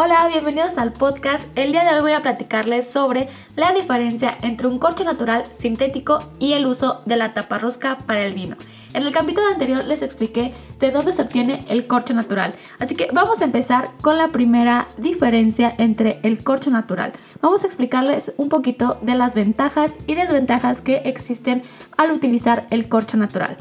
Hola, bienvenidos al podcast. El día de hoy voy a platicarles sobre la diferencia entre un corcho natural sintético y el uso de la taparrosca para el vino. En el capítulo anterior les expliqué de dónde se obtiene el corcho natural, así que vamos a empezar con la primera diferencia entre el corcho natural. Vamos a explicarles un poquito de las ventajas y desventajas que existen al utilizar el corcho natural.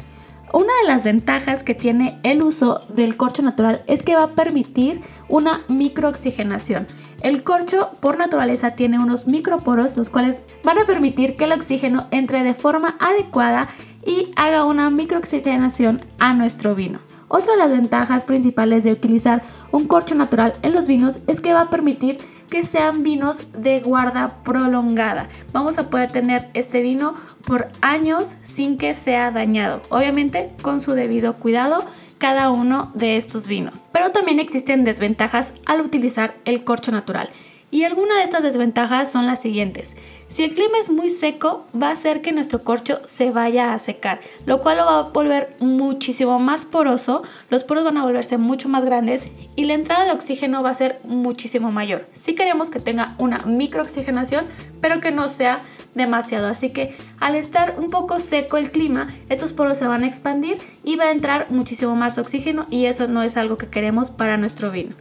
Una de las ventajas que tiene el uso del corcho natural es que va a permitir una microoxigenación. El corcho por naturaleza tiene unos microporos los cuales van a permitir que el oxígeno entre de forma adecuada y haga una microoxigenación a nuestro vino. Otra de las ventajas principales de utilizar un corcho natural en los vinos es que va a permitir que sean vinos de guarda prolongada. Vamos a poder tener este vino por años sin que sea dañado. Obviamente con su debido cuidado cada uno de estos vinos. Pero también existen desventajas al utilizar el corcho natural. Y algunas de estas desventajas son las siguientes. Si el clima es muy seco, va a hacer que nuestro corcho se vaya a secar, lo cual lo va a volver muchísimo más poroso, los poros van a volverse mucho más grandes y la entrada de oxígeno va a ser muchísimo mayor. Si queremos que tenga una microoxigenación, pero que no sea demasiado. Así que al estar un poco seco el clima, estos poros se van a expandir y va a entrar muchísimo más oxígeno y eso no es algo que queremos para nuestro vino.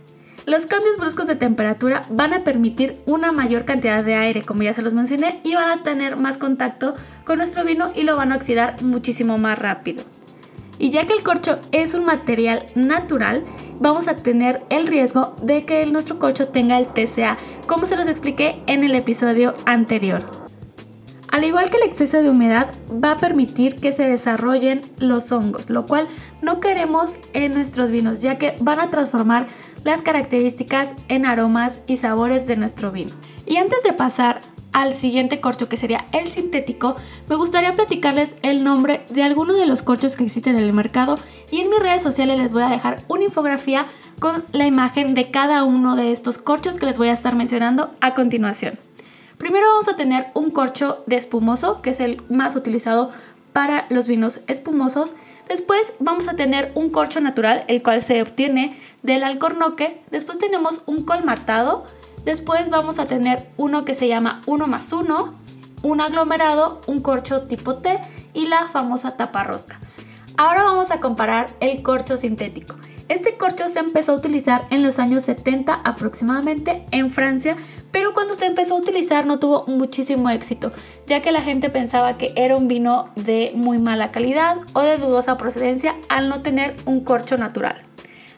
Los cambios bruscos de temperatura van a permitir una mayor cantidad de aire, como ya se los mencioné, y van a tener más contacto con nuestro vino y lo van a oxidar muchísimo más rápido. Y ya que el corcho es un material natural, vamos a tener el riesgo de que nuestro corcho tenga el TCA, como se los expliqué en el episodio anterior. Al igual que el exceso de humedad va a permitir que se desarrollen los hongos, lo cual no queremos en nuestros vinos, ya que van a transformar las características en aromas y sabores de nuestro vino. Y antes de pasar al siguiente corcho que sería el sintético, me gustaría platicarles el nombre de algunos de los corchos que existen en el mercado y en mis redes sociales les voy a dejar una infografía con la imagen de cada uno de estos corchos que les voy a estar mencionando a continuación. Primero vamos a tener un corcho de espumoso, que es el más utilizado para los vinos espumosos. Después vamos a tener un corcho natural, el cual se obtiene del alcornoque. Después tenemos un colmatado. Después vamos a tener uno que se llama 1 más 1, un aglomerado, un corcho tipo T y la famosa tapa rosca. Ahora vamos a comparar el corcho sintético. Este corcho se empezó a utilizar en los años 70 aproximadamente en Francia, pero cuando se empezó a utilizar no tuvo muchísimo éxito, ya que la gente pensaba que era un vino de muy mala calidad o de dudosa procedencia al no tener un corcho natural.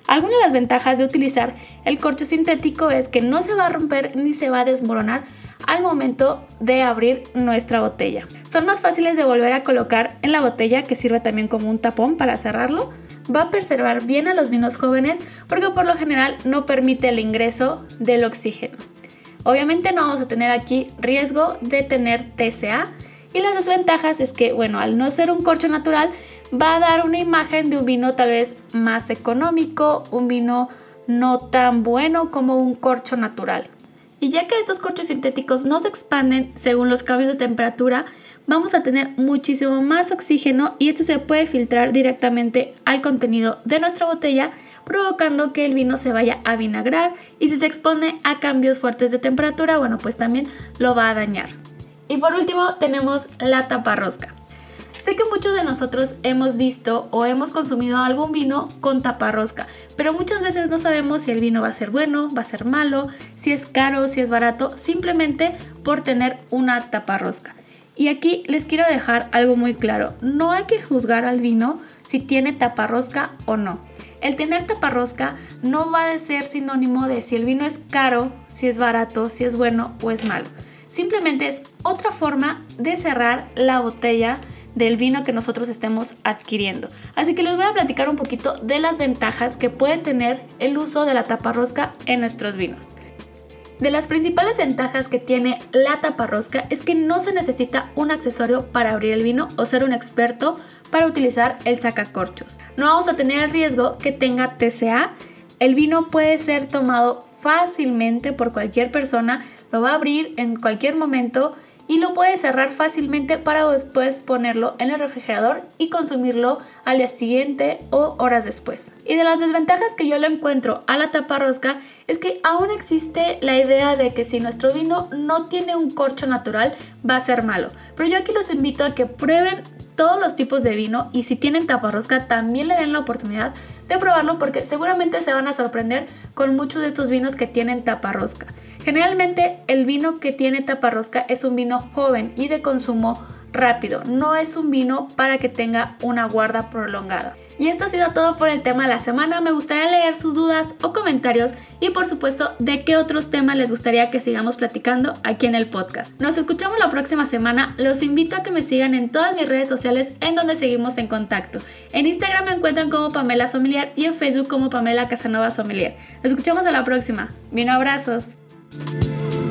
Algunas de las ventajas de utilizar el corcho sintético es que no se va a romper ni se va a desmoronar al momento de abrir nuestra botella. Son más fáciles de volver a colocar en la botella que sirve también como un tapón para cerrarlo va a preservar bien a los vinos jóvenes porque por lo general no permite el ingreso del oxígeno. Obviamente no vamos a tener aquí riesgo de tener TCA y las desventajas es que, bueno, al no ser un corcho natural, va a dar una imagen de un vino tal vez más económico, un vino no tan bueno como un corcho natural. Y ya que estos corchos sintéticos no se expanden según los cambios de temperatura, vamos a tener muchísimo más oxígeno y esto se puede filtrar directamente al contenido de nuestra botella provocando que el vino se vaya a vinagrar y si se expone a cambios fuertes de temperatura, bueno, pues también lo va a dañar. Y por último tenemos la taparrosca. Sé que muchos de nosotros hemos visto o hemos consumido algún vino con taparrosca, pero muchas veces no sabemos si el vino va a ser bueno, va a ser malo, si es caro, si es barato, simplemente por tener una taparrosca. Y aquí les quiero dejar algo muy claro. No hay que juzgar al vino si tiene taparrosca o no. El tener taparrosca no va a ser sinónimo de si el vino es caro, si es barato, si es bueno o es malo. Simplemente es otra forma de cerrar la botella del vino que nosotros estemos adquiriendo. Así que les voy a platicar un poquito de las ventajas que puede tener el uso de la taparrosca en nuestros vinos. De las principales ventajas que tiene la taparrosca es que no se necesita un accesorio para abrir el vino o ser un experto para utilizar el sacacorchos. No vamos a tener el riesgo que tenga TCA. El vino puede ser tomado fácilmente por cualquier persona, lo va a abrir en cualquier momento y lo puedes cerrar fácilmente para después ponerlo en el refrigerador y consumirlo al día siguiente o horas después. Y de las desventajas que yo le encuentro a la tapa rosca es que aún existe la idea de que si nuestro vino no tiene un corcho natural va a ser malo. Pero yo aquí los invito a que prueben todos los tipos de vino y si tienen taparrosca también le den la oportunidad de probarlo porque seguramente se van a sorprender con muchos de estos vinos que tienen taparrosca. Generalmente el vino que tiene taparrosca es un vino joven y de consumo rápido, no es un vino para que tenga una guarda prolongada. Y esto ha sido todo por el tema de la semana, me gustaría leer sus dudas o comentarios y por supuesto de qué otros temas les gustaría que sigamos platicando aquí en el podcast. Nos escuchamos la próxima semana, los invito a que me sigan en todas mis redes sociales en donde seguimos en contacto. En Instagram me encuentran como Pamela Sommelier y en Facebook como Pamela Casanova Sommelier. Nos escuchamos a la próxima. Vino abrazos. Thank you.